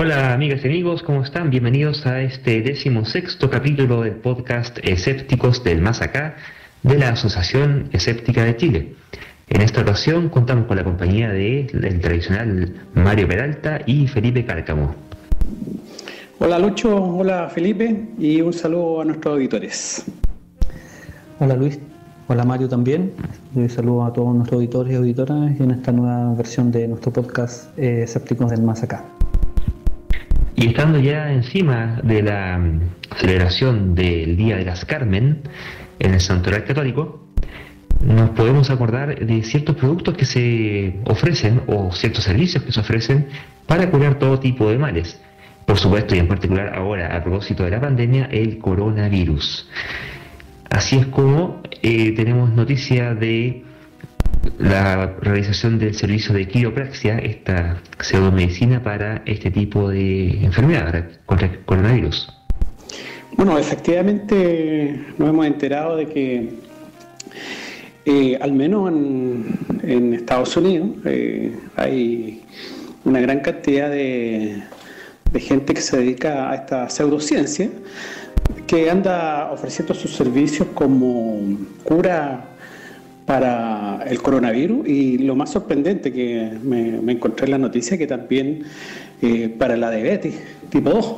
Hola amigas y amigos, ¿cómo están? Bienvenidos a este decimosexto capítulo del podcast Escépticos del Más Acá de la Asociación Escéptica de Chile. En esta ocasión contamos con la compañía de del tradicional Mario Peralta y Felipe Cárcamo. Hola Lucho, hola Felipe y un saludo a nuestros auditores. Hola Luis, hola Mario también. Un saludo a todos nuestros auditores y auditoras en esta nueva versión de nuestro podcast eh, Escépticos del Más Acá. Y estando ya encima de la mm, celebración del Día de las Carmen en el Santoral Católico, nos podemos acordar de ciertos productos que se ofrecen o ciertos servicios que se ofrecen para curar todo tipo de males. Por supuesto, y en particular ahora, a propósito de la pandemia, el coronavirus. Así es como eh, tenemos noticia de la realización del servicio de quiropraxia, esta pseudomedicina para este tipo de enfermedad, contra el coronavirus. Bueno, efectivamente nos hemos enterado de que eh, al menos en, Estados Unidos eh, hay una gran cantidad de gente que se dedica a esta pseudociencia que anda ofreciendo sus servicios como cura para el coronavirus y lo más sorprendente que me, encontré en la noticia que también eh, para la diabetes tipo 2.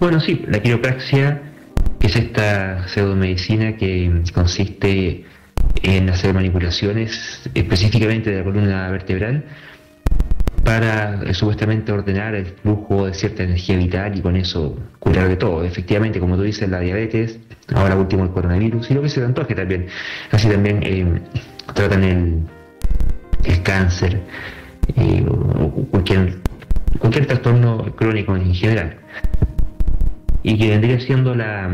Bueno, sí, la quiropraxia, es esta pseudomedicina que consiste en hacer manipulaciones específicamente de la columna vertebral para eh, supuestamente ordenar el flujo de cierta energía vital y con eso curar de todo. Efectivamente, como tú dices, la diabetes, ahora último el coronavirus y lo que se antoje también. Así también eh, tratan el, el cáncer eh, o cualquier, cualquier trastorno crónico en general. Y que vendría siendo la,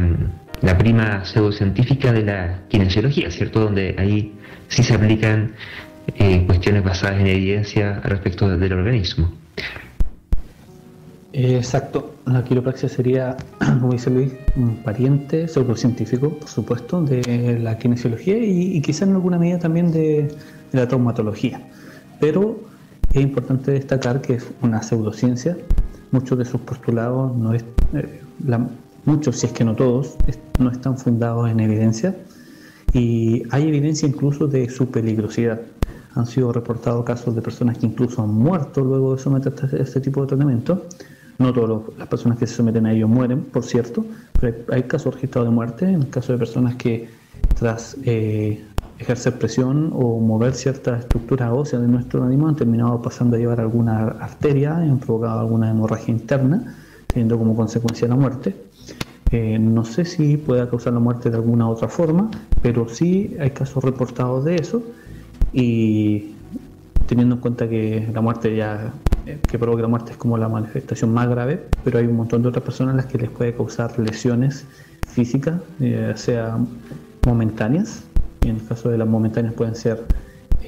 la prima pseudocientífica de la kinesiología, ¿cierto? Donde ahí sí se aplican eh, cuestiones basadas en evidencia respecto del organismo. Exacto, la quiropraxia sería, como dice Luis, un pariente pseudocientífico, por supuesto, de la kinesiología y, quizás en alguna medida también de, la traumatología. Pero es importante destacar que es una pseudociencia, muchos de sus postulados, no es, eh, muchos, si es que no todos, no están fundados en evidencia y hay evidencia incluso de su peligrosidad han sido reportados casos de personas que incluso han muerto luego de someterse a este tipo de tratamiento. No todas las personas que se someten a ello mueren, por cierto, pero hay, casos registrados de muerte en el caso de personas que tras eh, ejercer presión o mover ciertas estructuras óseas de nuestro organismo han terminado pasando a llevar alguna arteria, han provocado alguna hemorragia interna, teniendo como consecuencia la muerte. Eh, no sé si pueda causar la muerte de alguna otra forma, pero sí hay casos reportados de eso y teniendo en cuenta que la muerte ya eh, que provoca la muerte es como la manifestación más grave, pero hay un montón de otras personas a las que les puede causar lesiones físicas, eh, sea momentáneas, y en el caso de las momentáneas pueden ser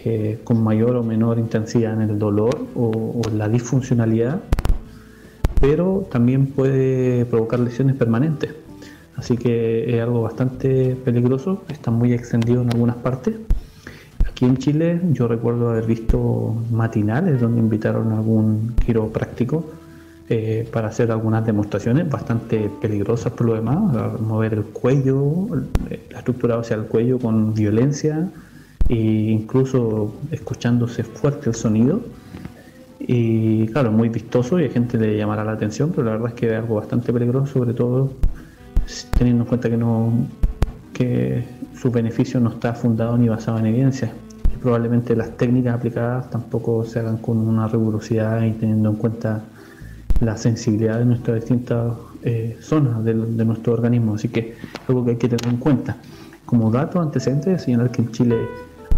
eh, con mayor o menor intensidad en el dolor o, o la disfuncionalidad, pero también puede provocar lesiones permanentes. Así que es algo bastante peligroso, está muy extendido en algunas partes Aquí en Chile yo recuerdo haber visto matinales donde invitaron a algún quiropráctico eh, para hacer algunas demostraciones bastante peligrosas por lo demás, mover el cuello, la estructura hacia el cuello con violencia e incluso escuchándose fuerte el sonido. Y claro, muy vistoso y a gente le llamará la atención, pero la verdad es que es algo bastante peligroso, sobre todo teniendo en cuenta que no que su beneficio no está fundado ni basado en evidencia probablemente las técnicas aplicadas tampoco se hagan con una rigurosidad y teniendo en cuenta la sensibilidad de nuestras distintas eh, zonas de, nuestro organismo. Así que algo que hay que tener en cuenta. Como dato antecedente, señalar que en Chile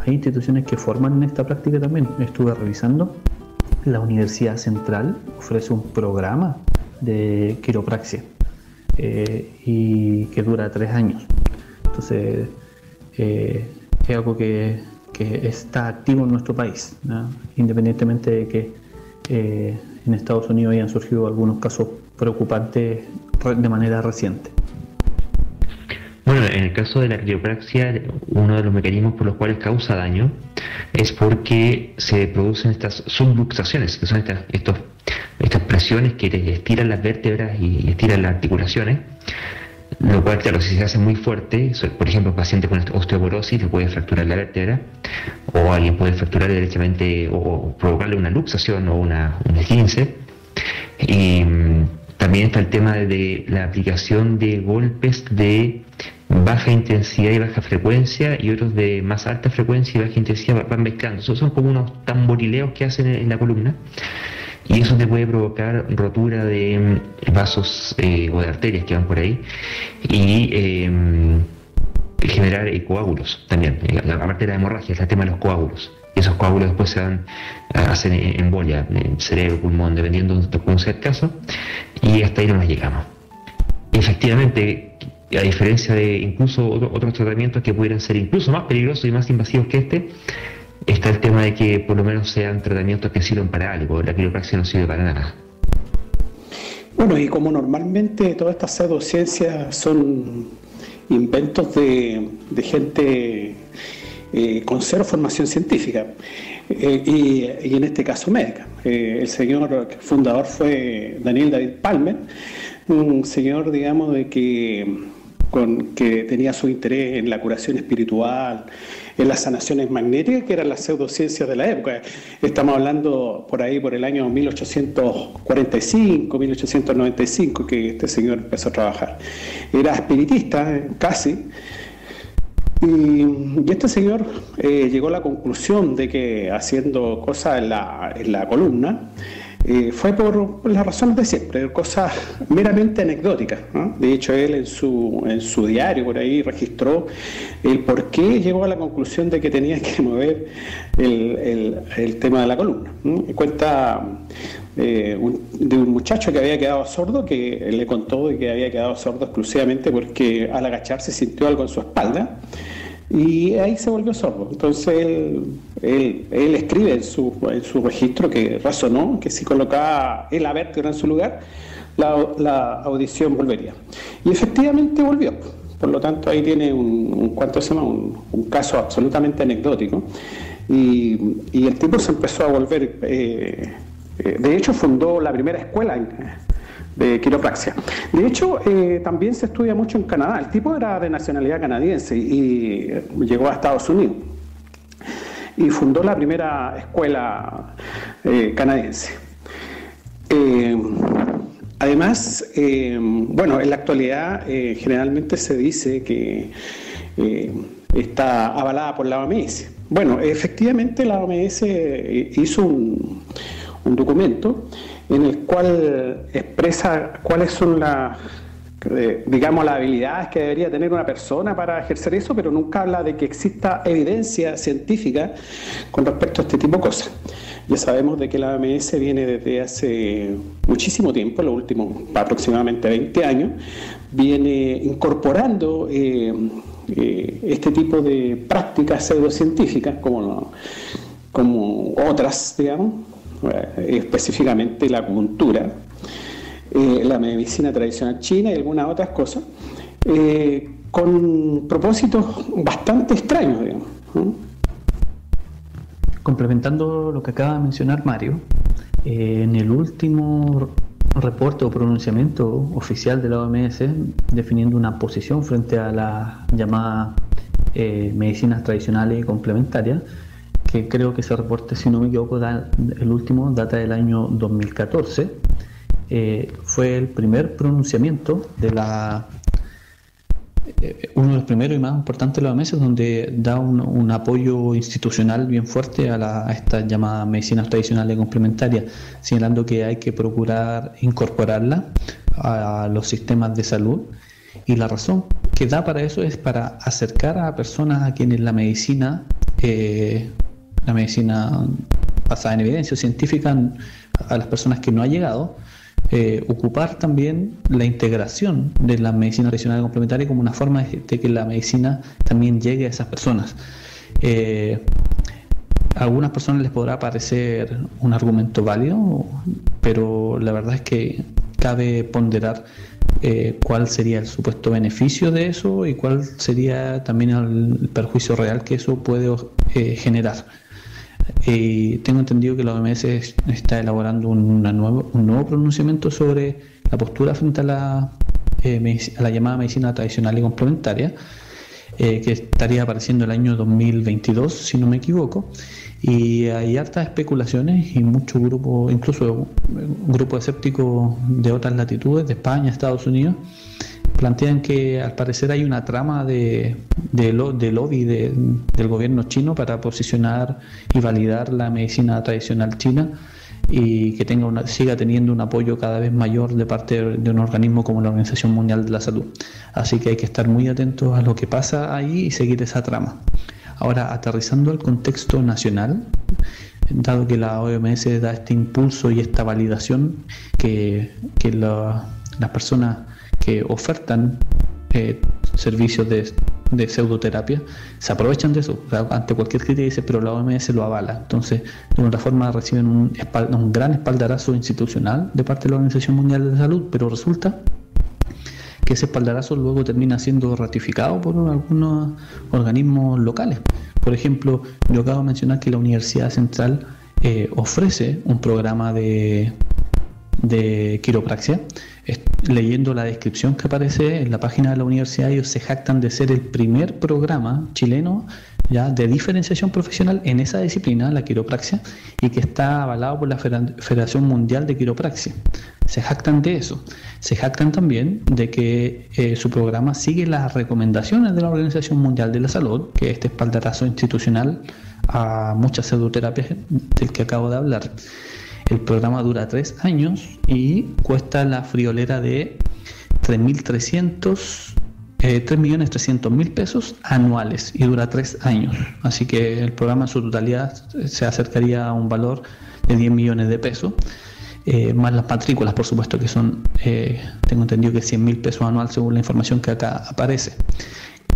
hay instituciones que forman en esta práctica también. Estuve revisando. La Universidad Central ofrece un programa de quiropraxia eh, y que dura tres años. Entonces, eh, es algo que que está activo en nuestro país, independientemente de que eh, en Estados Unidos hayan surgido algunos casos preocupantes de manera reciente. Bueno, en el caso de la criopraxia, uno de los mecanismos por los cuales causa daño es porque se producen estas subluxaciones, que son estas, estos, estas presiones que estiran las vértebras y estiran las articulaciones, lo cual, claro, si se hace muy fuerte, por ejemplo, un paciente con osteoporosis le puede fracturar la vértebra, o alguien puede fracturar directamente o provocarle una luxación o una, un esguince. Y mm, también está el tema de la aplicación de golpes de baja intensidad y baja frecuencia y otros de más alta frecuencia y baja intensidad van mezclando. son como unos tamborileos que hacen en la columna y eso te puede provocar rotura de mm, vasos eh, o de arterias que van por ahí y em, generar coágulos también. Aparte de la hemorragia, es el tema de los coágulos. Y esos coágulos después se dan, hacen embolia en cerebro, pulmón, dependiendo de cómo sea el caso, y hasta ahí no nos llegamos. Efectivamente, a diferencia de incluso otros tratamientos que pudieran ser incluso más peligrosos y más invasivos que este, está el tema de que por lo menos sean tratamientos que sirvan para algo. La quiropraxia no sirve para nada. Bueno, y como normalmente todas estas pseudociencias son inventos de, gente eh, con cero formación científica, eh, y, en este caso médica. Eh, el señor fundador fue Daniel David Palmer, un señor, digamos, de que, con, que tenía su interés en la curación espiritual, en las sanaciones magnéticas, que eran las pseudociencias de la época. Estamos hablando por ahí, por el año 1845, 1895, que este señor empezó a trabajar. Era espiritista, casi. Y, este señor eh, llegó a la conclusión de que haciendo cosas en la, en la columna, fue por, las razones de siempre, cosas meramente anecdóticas. De hecho, él en su, en su diario por ahí registró el por qué llegó a la conclusión de que tenía que mover el, el, tema de la columna. Cuenta eh, de un muchacho que había quedado sordo, que le contó que había quedado sordo exclusivamente porque al agacharse sintió algo en su espalda y ahí se volvió sordo. Entonces él, él, escribe en su, su, registro que razonó que si colocaba el vértebra en su lugar, la, audición volvería. Y efectivamente volvió. Por lo tanto, ahí tiene un, ¿cuánto se llama? Un, caso absolutamente anecdótico. Y, y, el tipo se empezó a volver, eh, eh, de hecho fundó la primera escuela en, de quiropraxia. De hecho, eh, también se estudia mucho en Canadá. El tipo era de nacionalidad canadiense y llegó a Estados Unidos y fundó la primera escuela eh, canadiense. Eh, además, bueno, en la actualidad generalmente se dice que está avalada por la OMS. Bueno, efectivamente la OMS hizo un documento en el cual expresa cuáles son las, eh, digamos, las habilidades que debería tener una persona para ejercer eso, pero nunca habla de que exista evidencia científica con respecto a este tipo de cosas. Ya sabemos de que la OMS viene desde hace muchísimo tiempo, los últimos aproximadamente 20 años, viene incorporando eh, eh, este tipo de prácticas pseudocientíficas como, como otras, digamos, específicamente la acupuntura, eh, la medicina tradicional china y algunas otras cosas, eh, con propósitos bastante extraños, digamos. Complementando lo que acaba de mencionar Mario, en el último reporte o pronunciamiento oficial de la OMS definiendo una posición frente a la llamada medicinas tradicionales y complementarias, que creo que ese reporte, si no me equivoco, el último data del año 2014, eh, fue el primer pronunciamiento de la eh, uno de los primeros y más importantes de los meses donde da un, apoyo institucional bien fuerte a, la, a estas llamadas medicinas tradicionales complementarias, señalando que hay que procurar incorporarla a los sistemas de salud. Y la razón que da para eso es para acercar a personas a quienes la medicina eh, la medicina basada en evidencia científica a las personas que no ha llegado, eh, ocupar también la integración de la medicina tradicional complementaria como una forma de, que la medicina también llegue a esas personas. Eh, a algunas personas les podrá parecer un argumento válido, pero la verdad es que cabe ponderar eh, cuál sería el supuesto beneficio de eso y cuál sería también el perjuicio real que eso puede eh, generar. Y tengo entendido que la OMS está elaborando un nuevo pronunciamiento sobre la postura frente a la, la llamada medicina tradicional y complementaria, que estaría apareciendo el año 2022, si no me equivoco. Y hay hartas especulaciones y muchos grupos, incluso un grupo escéptico de otras latitudes, de España, Estados Unidos, plantean que al parecer hay una trama de, de, lobby del gobierno chino para posicionar y validar la medicina tradicional china y que tenga una, siga teniendo un apoyo cada vez mayor de parte de un organismo como la Organización Mundial de la Salud. Así que hay que estar muy atentos a lo que pasa ahí y seguir esa trama. Ahora, aterrizando al contexto nacional, dado que la OMS da este impulso y esta validación que, las personas que ofertan eh, servicios de, pseudoterapia se aprovechan de eso. ante cualquier crítica dice, pero la OMS lo avala. Entonces, de una forma reciben un, un gran espaldarazo institucional de parte de la Organización Mundial de Salud, pero resulta que ese espaldarazo luego termina siendo ratificado por algunos organismos locales. Por ejemplo, yo acabo de mencionar que la Universidad Central eh, ofrece un programa de, de quiropraxia. leyendo la descripción que aparece en la página de la universidad, ellos se jactan de ser el primer programa chileno ya de diferenciación profesional en esa disciplina, la quiropraxia, y que está avalado por la Federación Mundial de Quiropraxia. Se jactan de eso. Se jactan también de que eh, su programa sigue las recomendaciones de la Organización Mundial de la Salud, que es este espaldarazo institucional a muchas pseudoterapias del que acabo de hablar. El programa dura tres años y cuesta la friolera de 3.300 eh, 3.300.000 pesos anuales y dura tres años. Así que el programa en su totalidad se acercaría a un valor de 10 millones de pesos. Eh, más las matrículas, por supuesto, que son, eh, tengo entendido que 100 mil pesos anual según la información que acá aparece.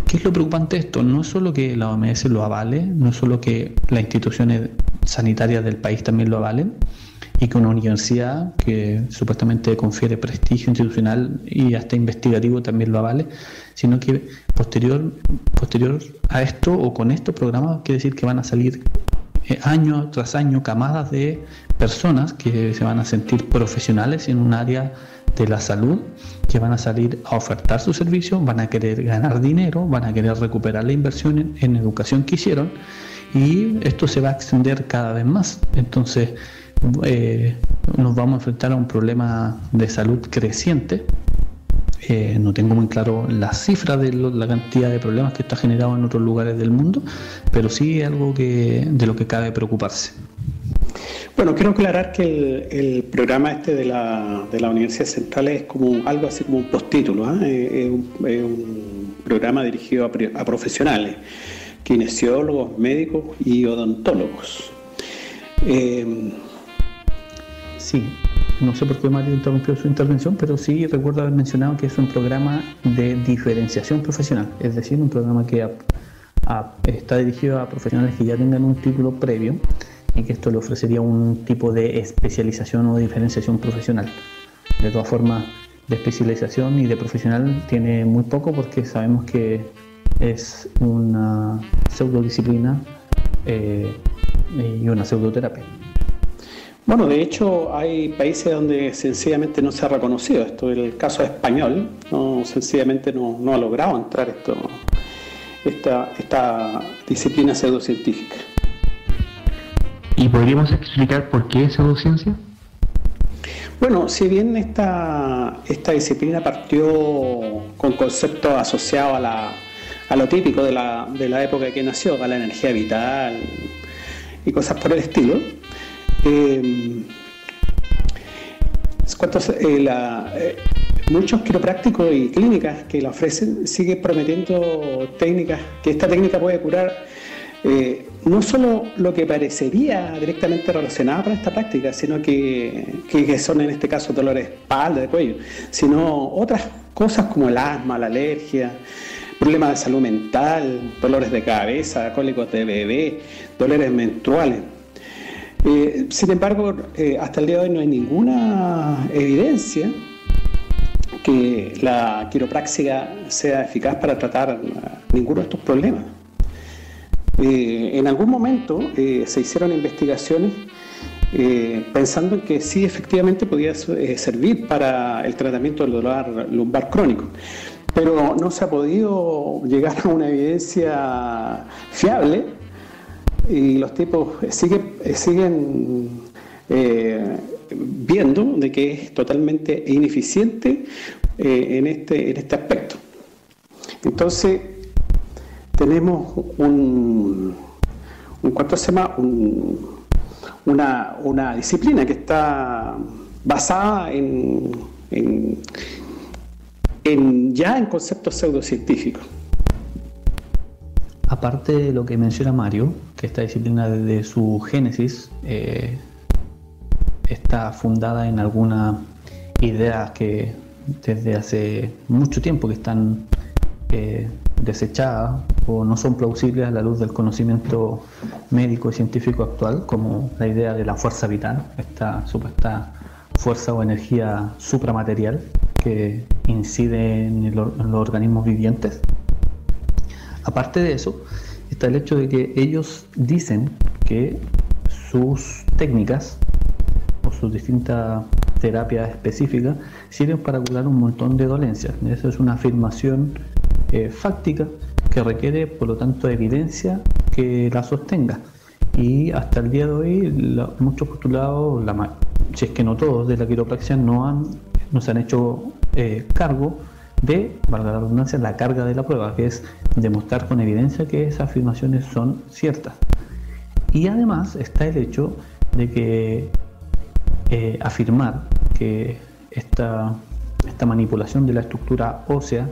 ¿Qué es lo preocupante de esto? No es solo que la OMS lo avale, no es solo que las instituciones sanitarias del país también lo avalen, y que una universidad que supuestamente confiere prestigio institucional y hasta investigativo también lo avale, sino que posterior, posterior a esto o con estos programas quiere decir que van a salir eh, año tras año camadas de personas que se van a sentir profesionales en un área de la salud, que van a salir a ofertar su servicio, van a querer ganar dinero, van a querer recuperar la inversión en, educación que hicieron y esto se va a extender cada vez más. Entonces, eh, nos vamos a enfrentar a un problema de salud creciente eh, no tengo muy claro la cifra de la cantidad de problemas que está generado en otros lugares del mundo, pero sí es algo que, de lo que cabe preocuparse. Bueno, quiero aclarar que el, programa este de la, de la, Universidad Central es como algo así como un postítulo, ¿ah? es, un, programa dirigido a, a profesionales, kinesiólogos, médicos y odontólogos. Eh, sí, no sé por qué Mario interrumpió su intervención, pero sí recuerdo haber mencionado que es un programa de diferenciación profesional, es decir, un programa que está dirigido a profesionales que ya tengan un título previo y que esto le ofrecería un tipo de especialización o diferenciación profesional. De todas formas, de especialización y de profesional tiene muy poco porque sabemos que es una pseudodisciplina eh, y una pseudoterapia. Bueno, de hecho hay países donde sencillamente no se ha reconocido esto. El caso español, no, sencillamente no, ha logrado entrar esto, esta, esta disciplina pseudocientífica. ¿Y podríamos explicar por qué pseudociencia? Bueno, si bien esta, esta disciplina partió con conceptos asociados a, la, a lo típico de la, de la época que nació, a la energía vital y cosas por el estilo, eh, eh, eh, muchos quiroprácticos y clínicas que la ofrecen siguen prometiendo técnicas, que esta técnica puede curar eh, no solo lo que parecería directamente relacionado con esta práctica, sino que, que, son en este caso dolores de espalda, de cuello, sino otras cosas como el asma, la alergia, problemas de salud mental, dolores de cabeza, cólicos de bebé, dolores menstruales. Eh, sin embargo, eh, hasta el día de hoy no hay ninguna evidencia que la quiropraxia sea eficaz para tratar ninguno de estos problemas. Eh, en algún momento eh, se hicieron investigaciones eh, pensando en que sí efectivamente podía servir para el tratamiento del dolor lumbar crónico, pero no se ha podido llegar a una evidencia fiable y los tipos siguen, siguen viendo de que es totalmente ineficiente en, este, en este aspecto. Entonces, tenemos un, un se llama? una, disciplina que está basada en, en, ya en conceptos pseudocientíficos. Aparte de lo que menciona Mario, que esta disciplina desde su génesis eh, está fundada en algunas ideas que desde hace mucho tiempo que están eh, desechadas o no son plausibles a la luz del conocimiento médico y científico actual, como la idea de la fuerza vital, esta supuesta fuerza o energía supramaterial que incide en, los organismos vivientes. Aparte de eso, está el hecho de que ellos dicen que sus técnicas o sus distintas terapias específicas sirven para curar un montón de dolencias. Esa es una afirmación eh, fáctica que requiere, por lo tanto, evidencia que la sostenga. Y hasta el día de hoy, muchos postulados, la, si es que no todos, de la quiropraxia no, han, no se han hecho eh, cargo de, valga la redundancia, la carga de la prueba, que es demostrar con evidencia que esas afirmaciones son ciertas. Y además está el hecho de que eh, afirmar que esta, esta manipulación de la estructura ósea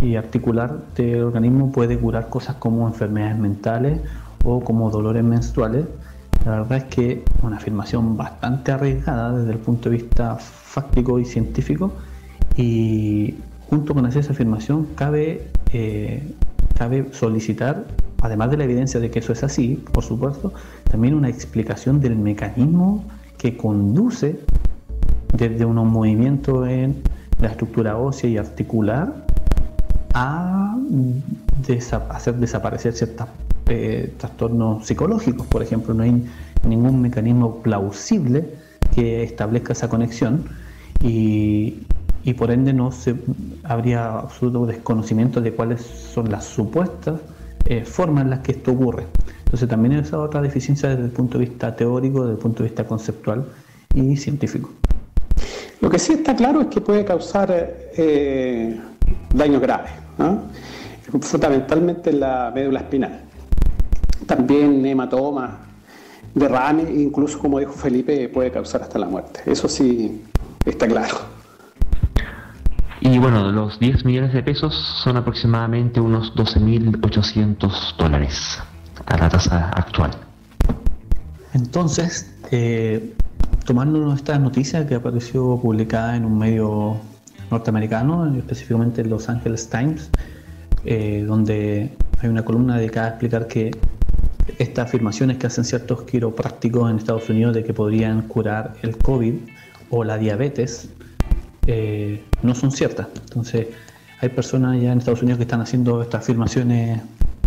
y articular del organismo puede curar cosas como enfermedades mentales o como dolores menstruales. La verdad es que una afirmación bastante arriesgada desde el punto de vista fáctico y científico y junto con esa afirmación cabe, eh, cabe solicitar, además de la evidencia de que eso es así, por supuesto, también una explicación del mecanismo que conduce desde unos movimientos en la estructura ósea y articular a hacer desaparecer ciertos eh, trastornos psicológicos. Por ejemplo, no hay ningún mecanismo plausible que establezca esa conexión y, por ende no se, habría absoluto desconocimiento de cuáles son las supuestas eh, formas en las que esto ocurre. Entonces también esa otra deficiencia desde el punto de vista teórico, desde el punto de vista conceptual y científico. Lo que sí está claro es que puede causar eh, daños graves, fundamentalmente en la médula espinal. También hematomas, derrame, incluso como dijo Felipe, puede causar hasta la muerte. Eso sí está claro. Y bueno, los 10 millones de pesos son aproximadamente unos 12.800 dólares a la tasa actual. Entonces, eh, tomándonos esta noticia que apareció publicada en un medio norteamericano, específicamente en Los Angeles Times, eh, donde hay una columna dedicada a explicar que estas afirmaciones que hacen ciertos quiroprácticos en Estados Unidos de que podrían curar el COVID o la diabetes eh, no son ciertas. Entonces, hay personas ya en Estados Unidos que están haciendo estas afirmaciones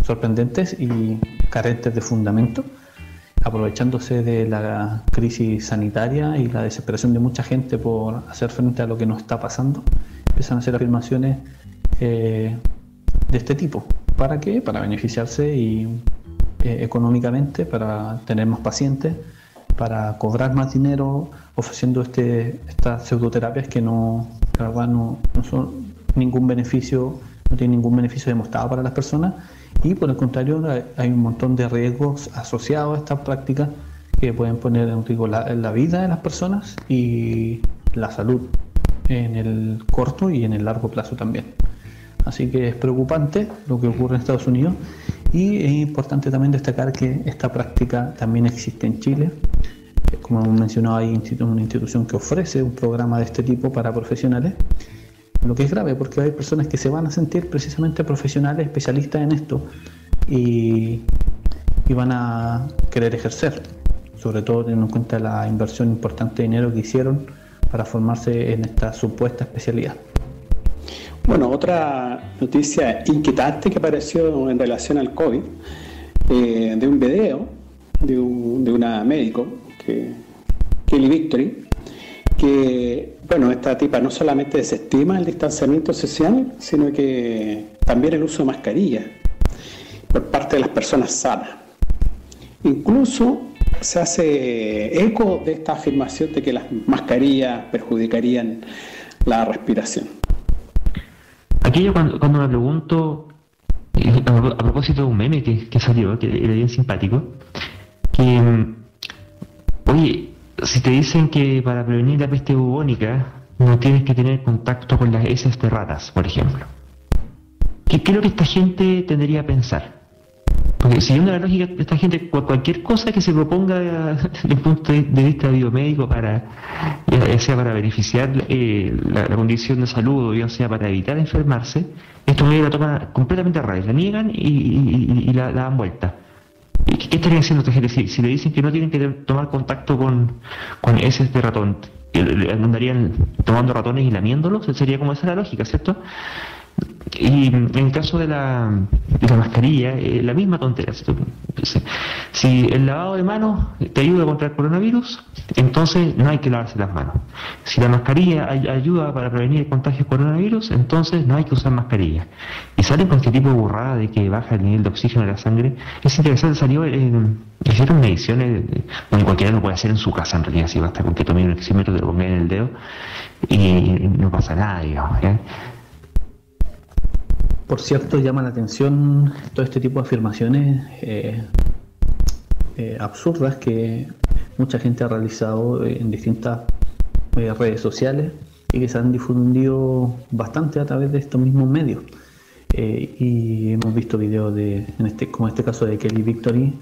sorprendentes y carentes de fundamento aprovechándose de la crisis sanitaria y la desesperación de mucha gente por hacer frente a lo que nos está pasando, empiezan a hacer afirmaciones eh, de este tipo. ¿Para qué? Para beneficiarse y, eh, económicamente, para tener más pacientes, para cobrar más dinero ofreciendo este, estas pseudoterapias que no, no, no son ningún beneficio, no tienen ningún beneficio demostrado para las personas y por el contrario hay un montón de riesgos asociados a estas prácticas que pueden poner en riesgo la, la vida de las personas y la salud en el corto y en el largo plazo también. Así que es preocupante lo que ocurre en Estados Unidos y es importante también destacar que esta práctica también existe en Chile. Como hemos mencionado, hay una institución que ofrece un programa de este tipo para profesionales lo que es grave porque hay personas que se van a sentir precisamente profesionales, especialistas en esto y, van a querer ejercer, sobre todo teniendo en cuenta la inversión importante de dinero que hicieron para formarse en esta supuesta especialidad. Bueno, otra noticia inquietante que apareció en relación al COVID, eh, de un video de, una médico, que, Kelly Victory, que, bueno, esta tipa no solamente desestima el distanciamiento social, sino que también el uso de mascarilla por parte de las personas sanas. Incluso se hace eco de esta afirmación de que las mascarillas perjudicarían la respiración. Aquí yo cuando, me pregunto, eh, a, propósito de un meme que, salió, que era bien simpático, que, mm, si te dicen que para prevenir la peste bubónica no tienes que tener contacto con las heces de ratas, por ejemplo, ¿qué, lo que esta gente tendría a pensar? Porque siguiendo la lógica esta gente, cualquier cosa que se proponga desde un punto de vista biomédico para, sea para beneficiar eh, la, condición de salud o ya sea para evitar enfermarse, esto me la toma completamente a raíz, la niegan y, la, dan vuelta. ¿Qué, estaría haciendo esta gente? Si, le dicen que no tienen que tomar contacto con, con ese este ratón, andarían tomando ratones y lamiéndolos, sería como esa la lógica, ¿cierto? Y en el caso de la, mascarilla, eh, la misma tontería. Si el lavado de manos te ayuda contra el coronavirus, entonces no hay que lavarse las manos. Si la mascarilla ayuda para prevenir el contagio de coronavirus, entonces no hay que usar mascarilla. Y salen con este tipo de burrada de que baja el nivel de oxígeno en la sangre. Es interesante, salió en, hicieron mediciones, bueno, cualquiera lo puede hacer en su casa en realidad, si basta con que tome un oxímetro, te lo ponga en el dedo y no pasa nada, digamos. Por cierto, llama la atención todo este tipo de afirmaciones eh, eh, absurdas que mucha gente ha realizado en distintas eh, redes sociales y que se han difundido bastante a través de estos mismos medios. y hemos visto videos de, en este, como este caso de Kelly Victory,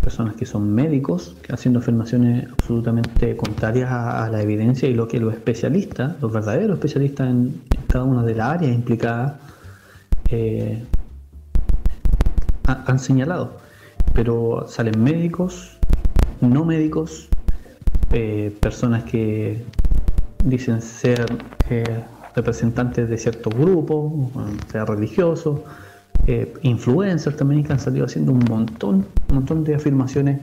personas que son médicos haciendo afirmaciones absolutamente contrarias a, la evidencia y lo que los especialistas, los verdaderos especialistas en cada una de las áreas implicadas, eh, han señalado, pero salen médicos, no médicos, eh, personas que dicen ser eh, representantes de ciertos grupos, sea religiosos, influencers también que han salido haciendo un montón, un montón de afirmaciones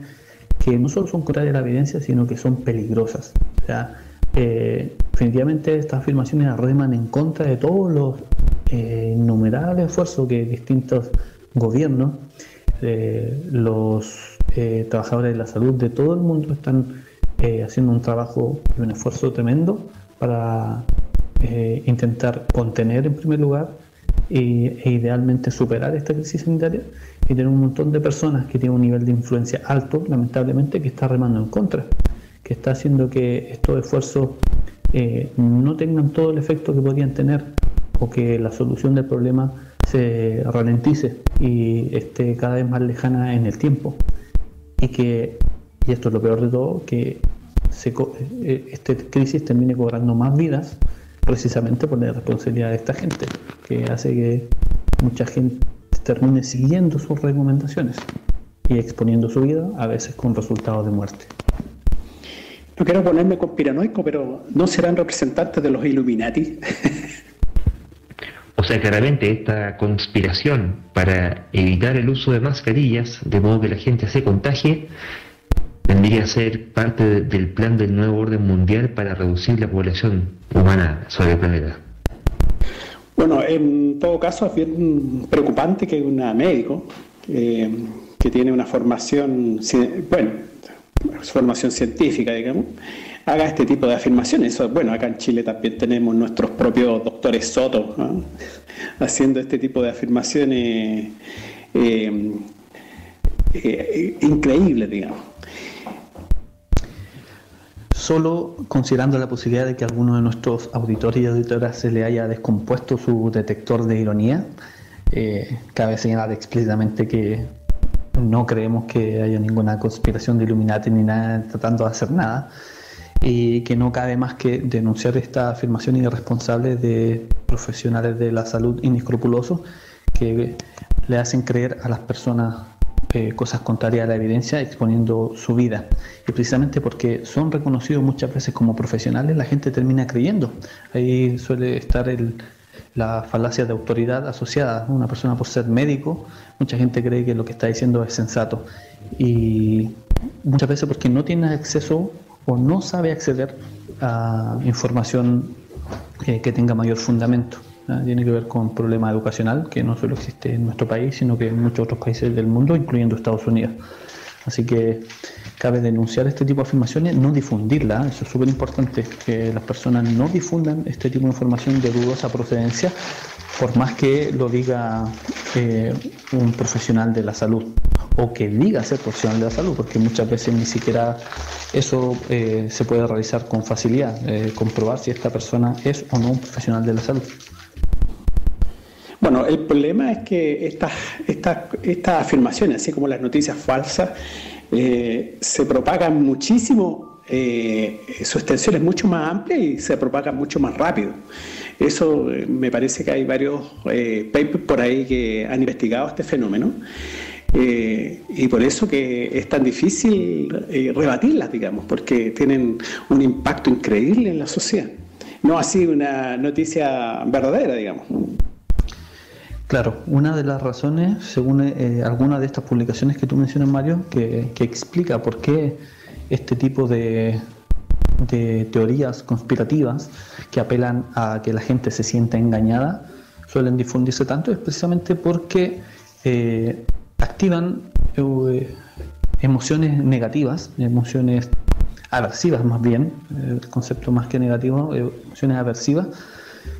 que no solo son contrarias a la evidencia, sino que son peligrosas. O sea, definitivamente estas afirmaciones reman en contra de todos los eh, innumerable esfuerzo que distintos gobiernos, eh, los eh, trabajadores de la salud de todo el mundo están haciendo un trabajo y un esfuerzo tremendo para intentar contener en primer lugar e, idealmente superar esta crisis sanitaria y tener un montón de personas que tienen un nivel de influencia alto, lamentablemente, que está remando en contra, que está haciendo que estos esfuerzos no tengan todo el efecto que podían tener o que la solución del problema se ralentice y esté cada vez más lejana en el tiempo. Y que, y esto es lo peor de todo, que eh, esta crisis termine cobrando más vidas precisamente por la responsabilidad de esta gente, que hace que mucha gente termine siguiendo sus recomendaciones y exponiendo su vida, a veces con resultados de muerte. No quiero ponerme conspiranoico, pero ¿no serán representantes de los Illuminati? O sea, claramente esta conspiración para evitar el uso de mascarillas, de modo que la gente se contagie, tendría que ser parte del plan del nuevo orden mundial para reducir la población humana sobre el planeta. Bueno, en todo caso es bien preocupante que una médico eh, que tiene una formación, bueno, formación científica, digamos, haga este tipo de afirmaciones. Bueno, acá en Chile también tenemos nuestros propios doctores Soto haciendo este tipo de afirmaciones eh, eh, increíbles, digamos. Solo considerando la posibilidad de que alguno de nuestros auditores y auditoras se le haya descompuesto su detector de ironía, eh, cabe señalar explícitamente que no creemos que haya ninguna conspiración de Illuminati ni nada tratando de hacer nada y que no cabe más que denunciar esta afirmación irresponsable de profesionales de la salud inescrupulosos que le hacen creer a las personas eh, cosas contrarias a la evidencia exponiendo su vida. Y precisamente porque son reconocidos muchas veces como profesionales, la gente termina creyendo. Ahí suele estar el, la falacia de autoridad asociada. Una persona por ser médico, mucha gente cree que lo que está diciendo es sensato. Y muchas veces porque no tiene acceso o no sabe acceder a información que tenga mayor fundamento. Tiene que ver con problema educacional que no solo existe en nuestro país, sino que en muchos otros países del mundo, incluyendo Estados Unidos. Así que cabe denunciar este tipo de afirmaciones, no difundirla, eso es súper importante, que las personas no difundan este tipo de información de dudosa procedencia, por más que lo diga eh, un profesional de la salud o que diga ser profesional de la salud, porque muchas veces ni siquiera eso eh, se puede realizar con facilidad, eh, comprobar si esta persona es o no un profesional de la salud. Bueno, el problema es que estas, estas, estas afirmaciones, así como las noticias falsas, se propagan muchísimo, su extensión es mucho más amplia y se propaga mucho más rápido. Eso eh, me parece que hay varios papers por ahí que han investigado este fenómeno. y por eso que es tan difícil rebatirlas, digamos, porque tienen un impacto increíble en la sociedad. No así una noticia verdadera, digamos. Claro, una de las razones, según eh, algunas de estas publicaciones que tú mencionas, Mario, que, explica por qué este tipo de, teorías conspirativas que apelan a que la gente se sienta engañada suelen difundirse tanto, es precisamente porque eh, activan eh, emociones negativas, emociones aversivas más bien, el concepto más que negativo, emociones aversivas,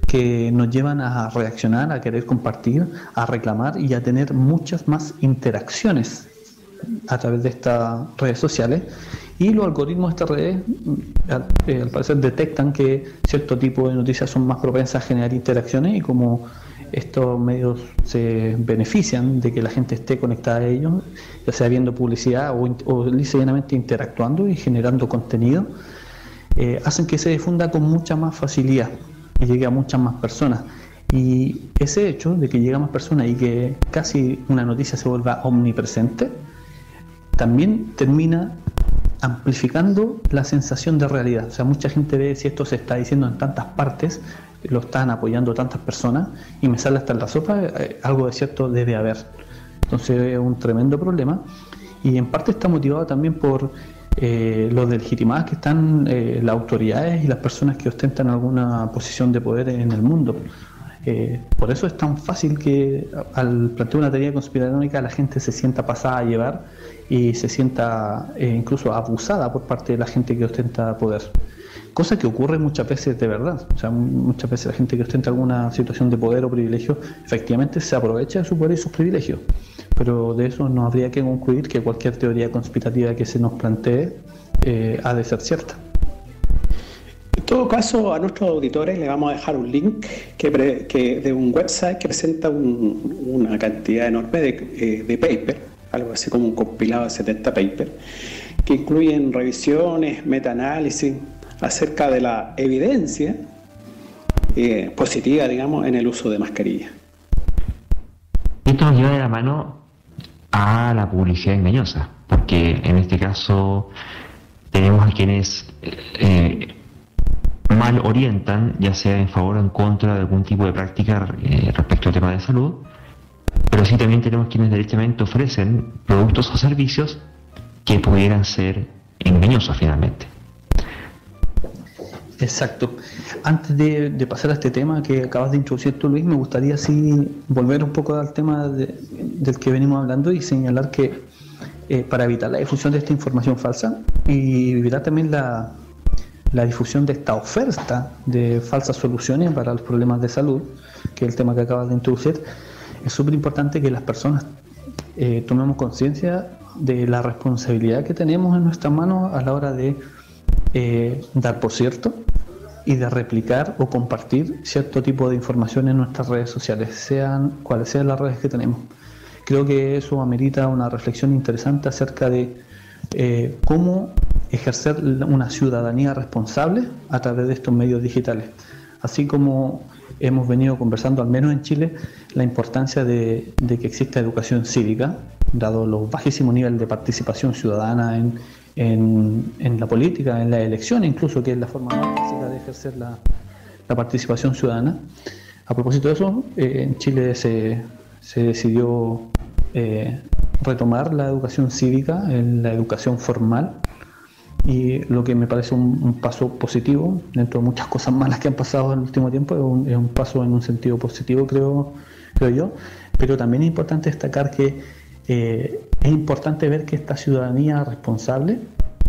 que nos llevan a reaccionar, a querer compartir, a reclamar y a tener muchas más interacciones a través de estas redes sociales. Y los algoritmos de estas redes, eh, al parecer, detectan que cierto tipo de noticias son más propensas a generar interacciones y como estos medios se benefician de que la gente esté conectada a ellos, ya sea viendo publicidad o, o interactuando y generando contenido, eh, hacen que se difunda con mucha más facilidad y llegue a muchas más personas. Y ese hecho de que llegue a más personas y que casi una noticia se vuelva omnipresente, también termina amplificando la sensación de realidad. O sea, mucha gente ve si esto se está diciendo en tantas partes, lo están apoyando tantas personas y me sale hasta en la sopa, eh, algo de cierto debe haber. Entonces es un tremendo problema y en parte está motivado también por eh, los del Jirimás, que están eh, las autoridades y las personas que ostentan alguna posición de poder en el mundo. Eh, por eso es tan fácil que al plantear una teoría conspiranoica la gente se sienta pasada a llevar y se sienta incluso abusada por parte de la gente que ostenta poder. Cosa que ocurre muchas veces de verdad. O sea, muchas veces la gente que ostenta alguna situación de poder o privilegio efectivamente se aprovecha de su poder y sus privilegios pero de eso no habría que concluir que cualquier teoría conspirativa que se nos plantee eh, ha de ser cierta. En todo caso, a nuestros auditores le vamos a dejar un link que, de un website que presenta una cantidad enorme de, eh, de papers, algo así como un compilado de 70 papers, que incluyen revisiones, metaanálisis acerca de la evidencia eh, positiva, digamos, en el uso de mascarillas. Esto nos lleva de la mano a la publicidad engañosa, porque en este caso tenemos a quienes eh, mal orientan, ya sea en favor o en contra de algún tipo de práctica eh, respecto al tema de salud, pero sí también tenemos quienes directamente ofrecen productos o servicios que pudieran ser engañosos finalmente. Exacto. Antes de, pasar a este tema que acabas de introducir tú, Luis, me gustaría sí volver un poco al tema del que venimos hablando y señalar que eh, para evitar la difusión de esta información falsa y evitar también la, difusión de esta oferta de falsas soluciones para los problemas de salud, que es el tema que acabas de introducir, es súper importante que las personas eh, tomemos conciencia de la responsabilidad que tenemos en nuestras manos a la hora de eh, dar por cierto y de replicar o compartir cierto tipo de información en nuestras redes sociales, sean cuales sean las redes que tenemos. Creo que eso amerita una reflexión interesante acerca de eh, cómo ejercer una ciudadanía responsable a través de estos medios digitales. Así como hemos venido conversando, al menos en Chile, la importancia de, que exista educación cívica, dado los bajísimos niveles de participación ciudadana en, en, la política, en la elección incluso, que es la forma más básica de ejercer la, participación ciudadana. A propósito de eso, en Chile se, se decidió retomar la educación cívica, la educación formal, y lo que me parece un, paso positivo, dentro de muchas cosas malas que han pasado en el último tiempo, es un, paso en un sentido positivo, creo, creo yo, pero también es importante destacar que eh, es importante ver que esta ciudadanía responsable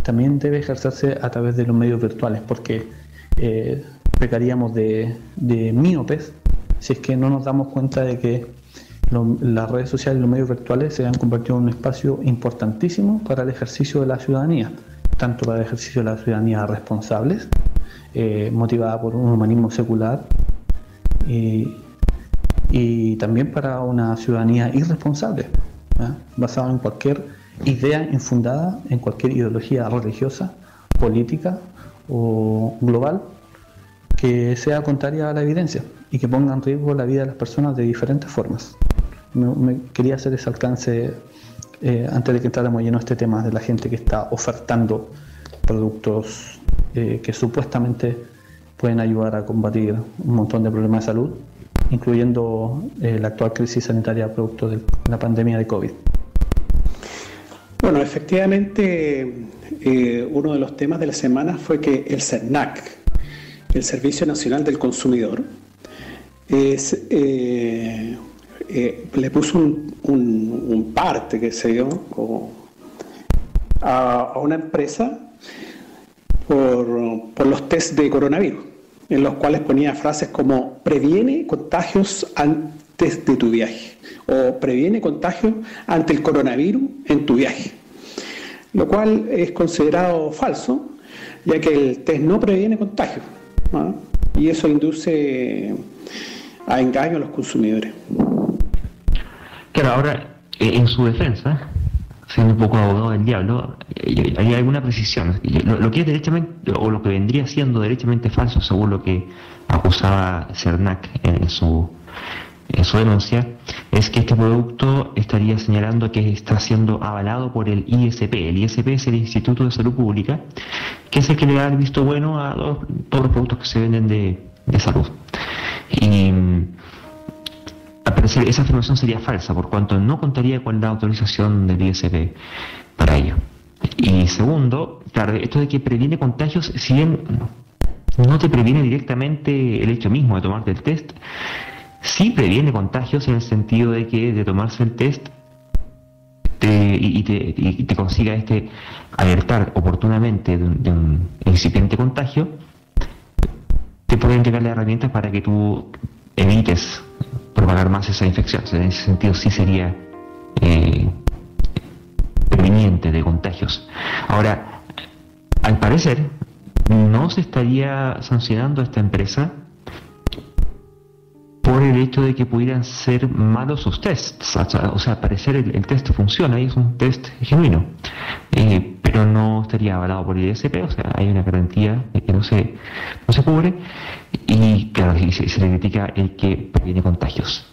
también debe ejercerse a través de los medios virtuales, porque eh, pecaríamos de, de míopes si es que no nos damos cuenta de que las redes sociales y los medios virtuales se han convertido en un espacio importantísimo para el ejercicio de la ciudadanía tanto para el ejercicio de la ciudadanía responsables, eh, motivada por un humanismo secular, y, también para una ciudadanía irresponsable, basada en cualquier idea infundada, en cualquier ideología religiosa, política o global que sea contraria a la evidencia y que ponga en riesgo la vida de las personas de diferentes formas. me quería hacer ese alcance eh, antes de que entráramos lleno este tema de la gente que está ofertando productos eh, que supuestamente pueden ayudar a combatir un montón de problemas de salud, incluyendo eh, la actual crisis sanitaria producto de la pandemia de COVID. Bueno, efectivamente, uno de los temas de la semana fue que el CERNAC, el Servicio Nacional del Consumidor, es eh, le puso un, parte que se dio a, una empresa por, los test de coronavirus, en los cuales ponía frases como previene contagios antes de tu viaje o previene contagios ante el coronavirus en tu viaje, lo cual es considerado falso, ya que el test no previene contagios y eso induce a engaño a los consumidores. Claro, ahora, en su defensa, siendo un poco abogado del diablo, eh, hay alguna precisión. Lo, que es derechamente, o lo que vendría siendo derechamente falso, según lo que acusaba Cernac en su, en su denuncia, es que este producto estaría señalando que está siendo avalado por el ISP. El ISP es el Instituto de Salud Pública, que es el que le da el visto bueno a todos los productos que se venden de, de salud. Y esa afirmación sería falsa, por cuanto no contaría con la autorización del ISP para ello. Y segundo, claro, esto de que previene contagios, si bien no te previene directamente el hecho mismo de tomarte el test, sí previene contagios en el sentido de que de tomarse el test y, te, consiga este alertar oportunamente de un, incipiente contagio, te pueden entregar las herramientas para que tú evites propagar más esa infección. en ese sentido sí sería eh, de contagios. Ahora, al parecer, no se estaría sancionando a esta empresa el hecho de que pudieran ser malos sus tests. O sea, parecer el, test funciona y es un test genuino, eh, pero no estaría avalado por el ISP, o sea, hay una garantía de que no se, no se cubre y claro, se, se le critica el que previene contagios.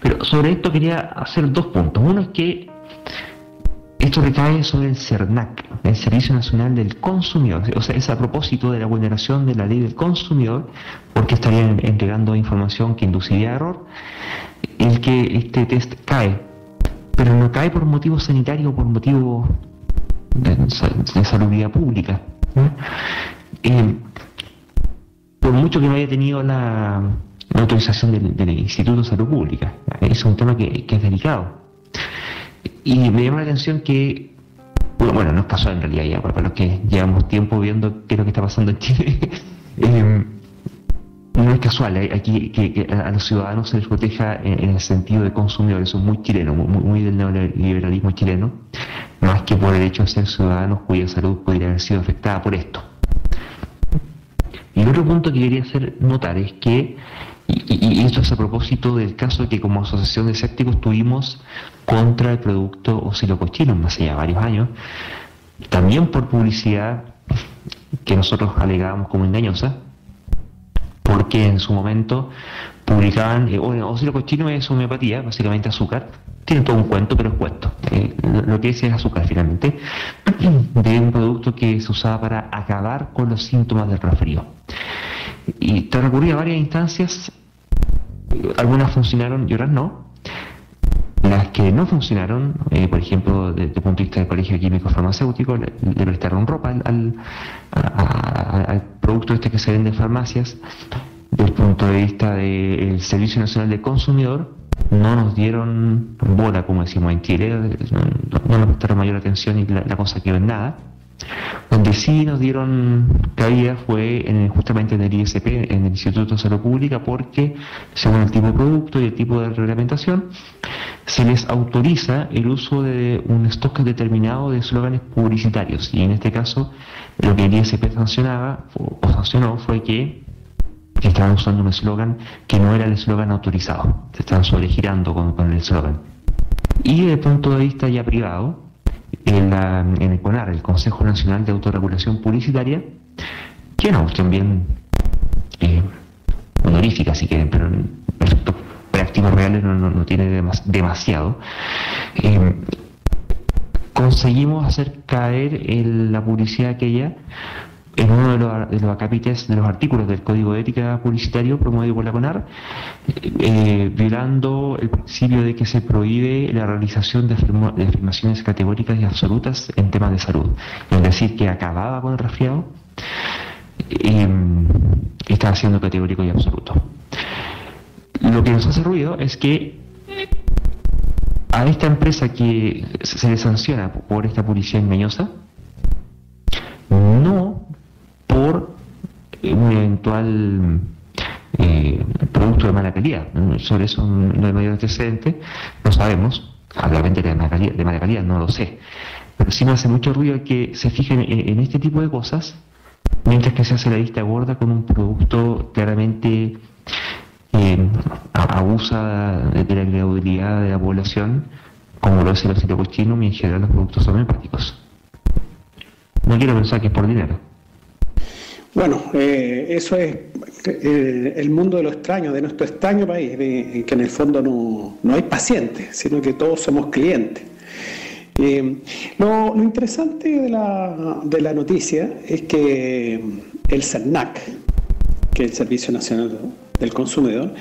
Pero sobre esto quería hacer dos puntos. Uno es que esto recae sobre el CERNAC, el Servicio Nacional del Consumidor. O sea, es a propósito de la vulneración de la ley del consumidor, porque estarían entregando información que induciría error, el que este test cae. Pero no cae por motivo sanitario o por motivo de, salud pública. Eh, por mucho que no haya tenido la, autorización del, Instituto de Salud Pública. Es un tema que, es delicado. Y me llama la atención que, bueno, no es casual en realidad ya, para los que llevamos tiempo viendo qué es lo que está pasando en Chile, em, no es casual eh, aquí que, a los ciudadanos se les proteja en, el sentido de consumidores, eso es muy chileno, muy, del neoliberalismo chileno, más que por el hecho de ser ciudadanos cuya salud podría haber sido afectada por esto. Y el otro punto que quería hacer notar es que, y, esto es a propósito del caso que como asociación de escépticos tuvimos contra el producto oscilocochino hace ya varios años, también por publicidad que nosotros alegábamos como engañosa, porque en su momento publicaban, eh, bueno, es homeopatía, básicamente azúcar, tiene todo un cuento, pero es cuento. Eh, lo que es es azúcar finalmente, de un producto que se usaba para acabar con los síntomas del resfrío. Y te recurrí a varias instancias algunas funcionaron y otras no. Las que no funcionaron, eh, por ejemplo, desde el punto de vista del Colegio Químico Farmacéutico, le, prestaron ropa al, producto este que se vende en farmacias. Desde el punto de vista del Servicio Nacional de Consumidor, no nos dieron bola, como decimos en Chile, no, nos prestaron mayor atención y la, cosa quedó en nada. Donde sí nos dieron caída fue en, justamente en el ISP, en el Instituto de Salud Pública, porque según el tipo de producto y el tipo de reglamentación, se les autoriza el uso de un stock determinado de eslóganes publicitarios. Y en este caso, lo que el ISP sancionaba o sancionó fue que estaban usando un eslogan que no era el eslogan autorizado. Se estaban sobregirando con, con el eslogan. Y desde el punto de vista ya privado, en, el CONAR, el Consejo Nacional de Autorregulación Publicitaria, que cuestión bien eh, honorífica, si quieren, pero en prácticos reales no, tiene demasiado. Eh, conseguimos hacer caer la publicidad aquella en uno de los, de los de los artículos del Código de Ética Publicitario promovido por la CONAR, eh, violando el principio de que se prohíbe la realización de, afirmaciones categóricas y absolutas en temas de salud. Es decir, que acababa con el resfriado y, estaba siendo categórico y absoluto. Lo que nos hace ruido es que a esta empresa que se le sanciona por esta publicidad engañosa, no por un eventual eh, producto de mala calidad. Sobre eso no hay mayor antecedente, no sabemos. Obviamente de mala, calidad, de mala calidad, no lo sé. Pero sí me hace mucho ruido que se fijen en, este tipo de cosas, mientras que se hace la vista gorda con un producto claramente eh, abusa de la credibilidad de la población, como lo es el ácido cochino y en general los productos homeopáticos. No quiero pensar que es por dinero. Bueno, eh, eso es el mundo de lo extraño, de nuestro extraño país, de, que en el fondo no, hay pacientes, sino que todos somos clientes. Eh, lo, interesante de la, de la, noticia es que el CERNAC, que es el Servicio Nacional del Consumidor,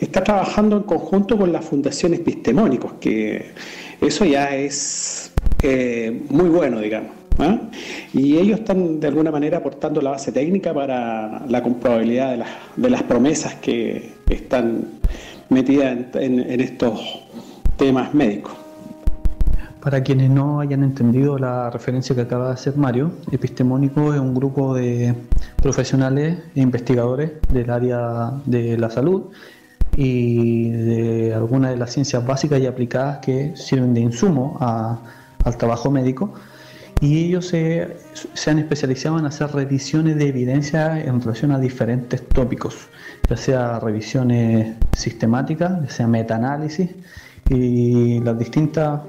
está trabajando en conjunto con la Fundación Epistemónicos, que eso ya es muy bueno, digamos. ¿ah? Y ellos están de alguna manera aportando la base técnica para la comprobabilidad de las, de las promesas que están metidas en, estos temas médicos. Para quienes no hayan entendido la referencia que acaba de hacer Mario, Epistemónico es un grupo de profesionales e investigadores del área de la salud y de algunas de las ciencias básicas y aplicadas que sirven de insumo al trabajo médico. Y ellos se, han especializado en hacer revisiones de evidencia en relación a diferentes tópicos, ya sea revisiones sistemáticas, ya sea metaanálisis y las distintas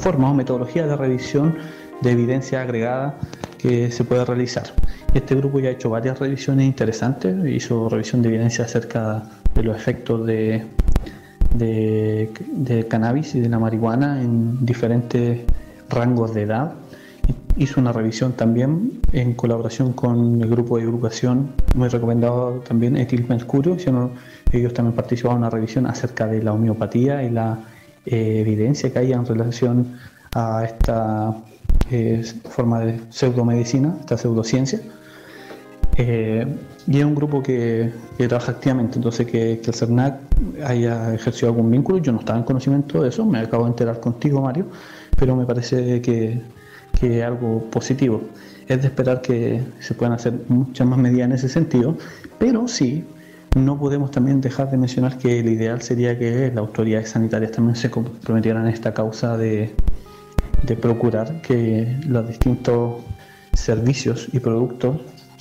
formas o metodologías de revisión de evidencia agregada que se puede realizar. Este grupo ya ha hecho varias revisiones interesantes, hizo revisión de evidencia acerca de los efectos de, de, de cannabis y de la marihuana en diferentes rangos de edad hizo una revisión también en colaboración con el grupo de educación, muy recomendado también, Etil Mercurio. Ellos también participaron en una revisión acerca de la homeopatía y la eh, evidencia que hay en relación a esta eh, forma de pseudomedicina, esta pseudociencia. Eh, y es un grupo que, trabaja activamente, entonces que, que, el CERNAC haya ejercido algún vínculo, yo no estaba en conocimiento de eso, me acabo de enterar contigo, Mario, pero me parece que que algo positivo. Es de esperar que se puedan hacer muchas más medidas en ese sentido, pero sí, no podemos también dejar de mencionar que el ideal sería que las autoridades sanitarias también se comprometieran en esta causa de, de procurar que los distintos servicios y productos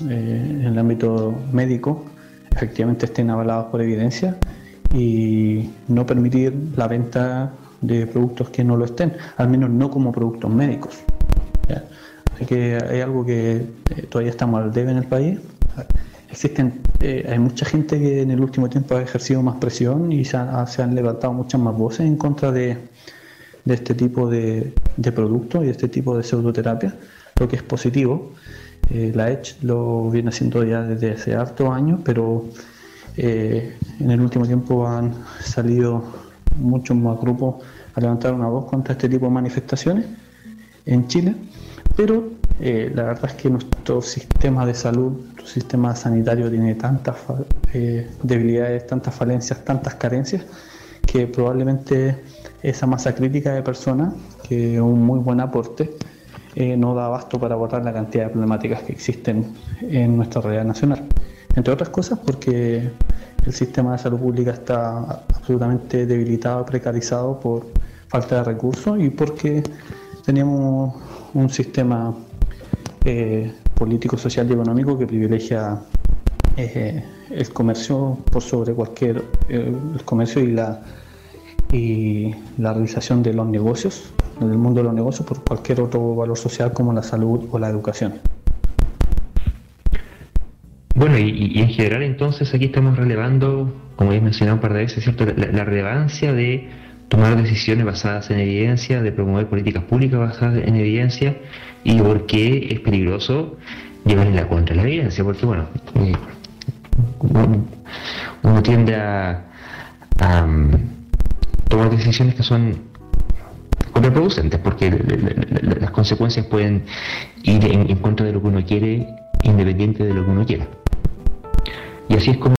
eh, en el ámbito médico efectivamente estén avalados por evidencia y no permitir la venta de productos que no lo estén, al menos no como productos médicos. Así que hay algo que eh, todavía estamos al debe en el país. Existen, eh, hay mucha gente que en el último tiempo ha ejercido más presión y se, han levantado muchas más voces en contra de, este tipo de, productos y de este tipo de pseudoterapia, lo que es positivo. Eh, la EDGE lo viene haciendo ya desde hace hartos años, pero Eh, en el último tiempo han salido muchos más grupos a levantar una voz contra este tipo de manifestaciones en Chile, pero la verdad es que nuestro sistema de salud, sistema sanitario tiene tantas eh, debilidades, tantas falencias, tantas carencias, que probablemente esa masa crítica de personas, que es un muy buen aporte, eh, no da abasto para abordar la cantidad de problemáticas que existen en nuestra realidad nacional. Entre otras cosas porque el sistema de salud pública está absolutamente debilitado, precarizado por falta de recursos y porque tenemos un sistema eh, político, social y económico que privilegia eh, el comercio por sobre cualquier eh, el comercio y la y la realización de los negocios en el mundo de los negocios por cualquier otro valor social como la salud o la educación. Bueno, y, en general entonces aquí estamos relevando, como he mencionado un par de veces, ¿cierto? La, relevancia de tomar decisiones basadas en evidencia, de promover políticas públicas basadas en evidencia y por qué es peligroso llevar en la contra la evidencia, porque bueno, eh, uno, tiende a, mm, tomar decisiones que son contraproducentes, porque las consecuencias pueden ir en, en contra de lo que uno quiere, independiente de lo que uno quiera. Y así es como